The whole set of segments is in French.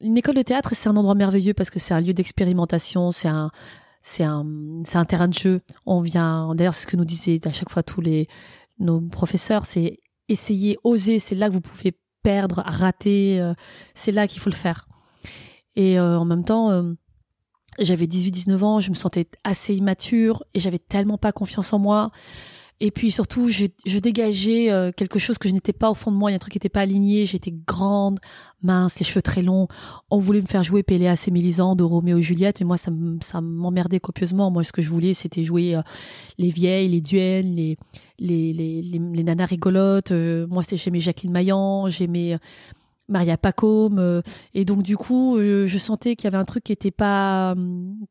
Une école de théâtre, c'est un endroit merveilleux parce que c'est un lieu d'expérimentation, c'est un, c'est un, c'est un terrain de jeu. On vient, d'ailleurs, c'est ce que nous disaient à chaque fois tous les, nos professeurs, c'est essayer, oser, c'est là que vous pouvez perdre, rater, euh, c'est là qu'il faut le faire. Et euh, en même temps, euh, j'avais 18-19 ans, je me sentais assez immature et j'avais tellement pas confiance en moi. Et puis surtout, je, je dégageais euh, quelque chose que je n'étais pas au fond de moi. Il y a un truc qui n'était pas aligné. J'étais grande, mince, les cheveux très longs. On voulait me faire jouer Péléas et Mélisande de Roméo et Juliette, mais moi, ça, ça m'emmerdait copieusement. Moi, ce que je voulais, c'était jouer euh, les vieilles, les duennes, les, les, les, les, nanas rigolotes. Euh, moi, c'était j'aimais Jacqueline Maillan, j'aimais Maria Pacôme et donc du coup je, sentais qu'il y avait un truc qui était pas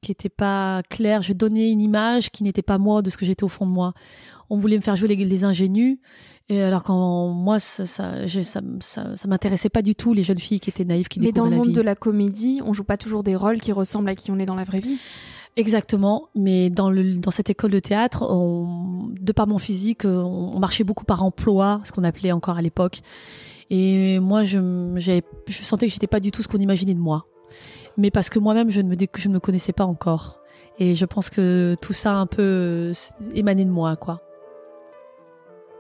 qui était pas clair je donnais une image qui n'était pas moi de ce que j'étais au fond de moi on voulait me faire jouer les, ingénus. Et alors quand moi ça ça, ça, ça, m'intéressait pas du tout les jeunes filles qui étaient naïves qui Mais dans le monde de la comédie, on joue pas toujours des rôles qui ressemblent à qui on est dans la vraie vie. Exactement, mais dans le dans cette école de théâtre, on, de par mon physique, on, marchait beaucoup par emploi, ce qu'on appelait encore à l'époque. Et moi, je je sentais que j'étais pas du tout ce qu'on imaginait de moi, mais parce que moi-même je ne me je ne me connaissais pas encore. Et je pense que tout ça un peu émané de moi, quoi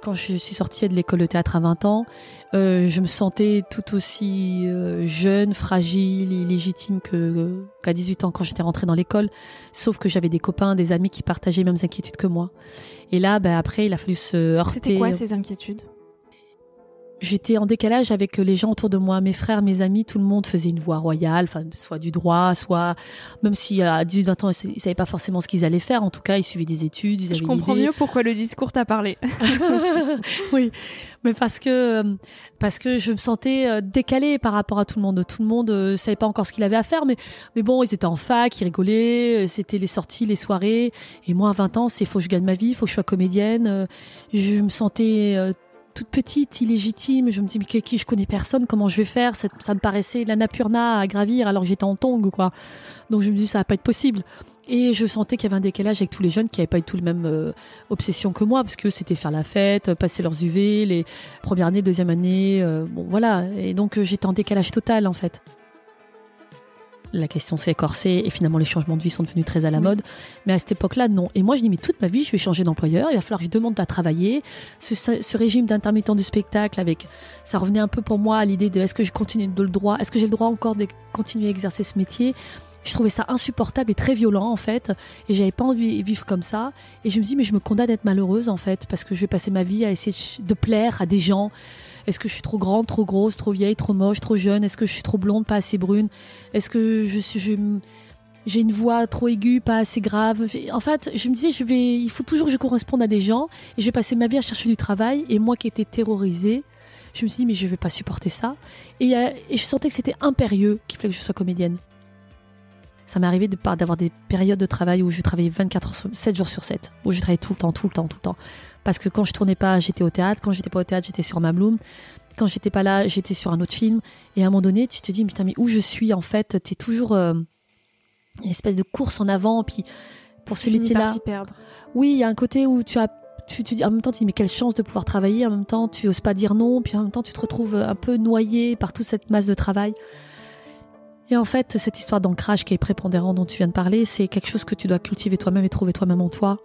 quand je suis sortie de l'école de théâtre à 20 ans, euh, je me sentais tout aussi euh, jeune, fragile, illégitime que qu'à 18 ans quand j'étais rentrée dans l'école. Sauf que j'avais des copains, des amis qui partageaient les mêmes inquiétudes que moi. Et là, ben, après, il a fallu se heurter. C'était quoi ces inquiétudes? J'étais en décalage avec les gens autour de moi, mes frères, mes amis, tout le monde faisait une voie royale, enfin soit du droit, soit même si à 18 20 ans ils savaient pas forcément ce qu'ils allaient faire, en tout cas ils suivaient des études, ils Je comprends mieux pourquoi le discours t'a parlé. oui, mais parce que parce que je me sentais euh, décalée par rapport à tout le monde. Tout le monde euh, savait pas encore ce qu'il avait à faire, mais mais bon, ils étaient en fac, ils rigolaient, euh, c'était les sorties, les soirées, et moi à 20 ans, c'est faut que je gagne ma vie, faut que je sois comédienne. Je me sentais toute petite, illégitime. Je me dis, mais qui, je connais personne, comment je vais faire? Ça, me paraissait la Napurna à gravir alors que j'étais en tongue, quoi. Donc je me dis, ça va pas être possible. Et je sentais qu'il y avait un décalage avec tous les jeunes qui n'avaient pas eu tout le même euh, obsession que moi, parce que c'était faire la fête, passer leurs UV, les premières années, deuxième année, euh, bon voilà. Et donc j'étais en décalage total en fait la question s'est écorcée et finalement les changements de vie sont devenus très à la mode. Mais à cette époque-là, non. Et moi, je dis, mais toute ma vie, je vais changer d'employeur, il va falloir que je demande à travailler. Ce, régime d'intermittent du spectacle, avec, ça revenait un peu pour moi à l'idée de est-ce que je continue de le droit, est-ce que j'ai le droit encore de continuer à exercer ce métier? Je trouvais ça insupportable et très violent en fait. Et j'avais pas envie de vivre comme ça. Et je me dis mais je me condamne d'être malheureuse en fait parce que je vais passer ma vie à essayer de plaire à des gens est-ce que je suis trop grande, trop grosse, trop vieille, trop moche, trop jeune? Est-ce que je suis trop blonde, pas assez brune? Est-ce que je suis j'ai une voix trop aiguë, pas assez grave? En fait, je me disais, je vais, il faut toujours que je corresponde à des gens et je vais passer ma vie à chercher du travail. Et moi qui étais terrorisée, je me suis dit, mais je vais pas supporter ça. Et, euh, et je sentais que c'était impérieux qu'il fallait que je sois comédienne. Ça m'est arrivé d'avoir des périodes de travail où je travaillais 24 heures, 7 jours sur 7, où je travaillais tout le temps, tout le temps, tout le temps. Parce que quand je tournais pas, j'étais au théâtre. Quand j'étais pas au théâtre, j'étais sur ma bloom. Quand j'étais pas là, j'étais sur un autre film. Et à un moment donné, tu te dis, putain, mais où je suis en fait? Tu es toujours euh, une espèce de course en avant. Puis pour ces métiers-là. Oui, il y a un côté où tu as tu, tu dis, en même temps, tu dis, mais quelle chance de pouvoir travailler. En même temps, tu oses pas dire non. Puis en même temps, tu te retrouves un peu noyé par toute cette masse de travail. Et en fait, cette histoire d'ancrage qui est prépondérant dont tu viens de parler, c'est quelque chose que tu dois cultiver toi-même et trouver toi-même en toi.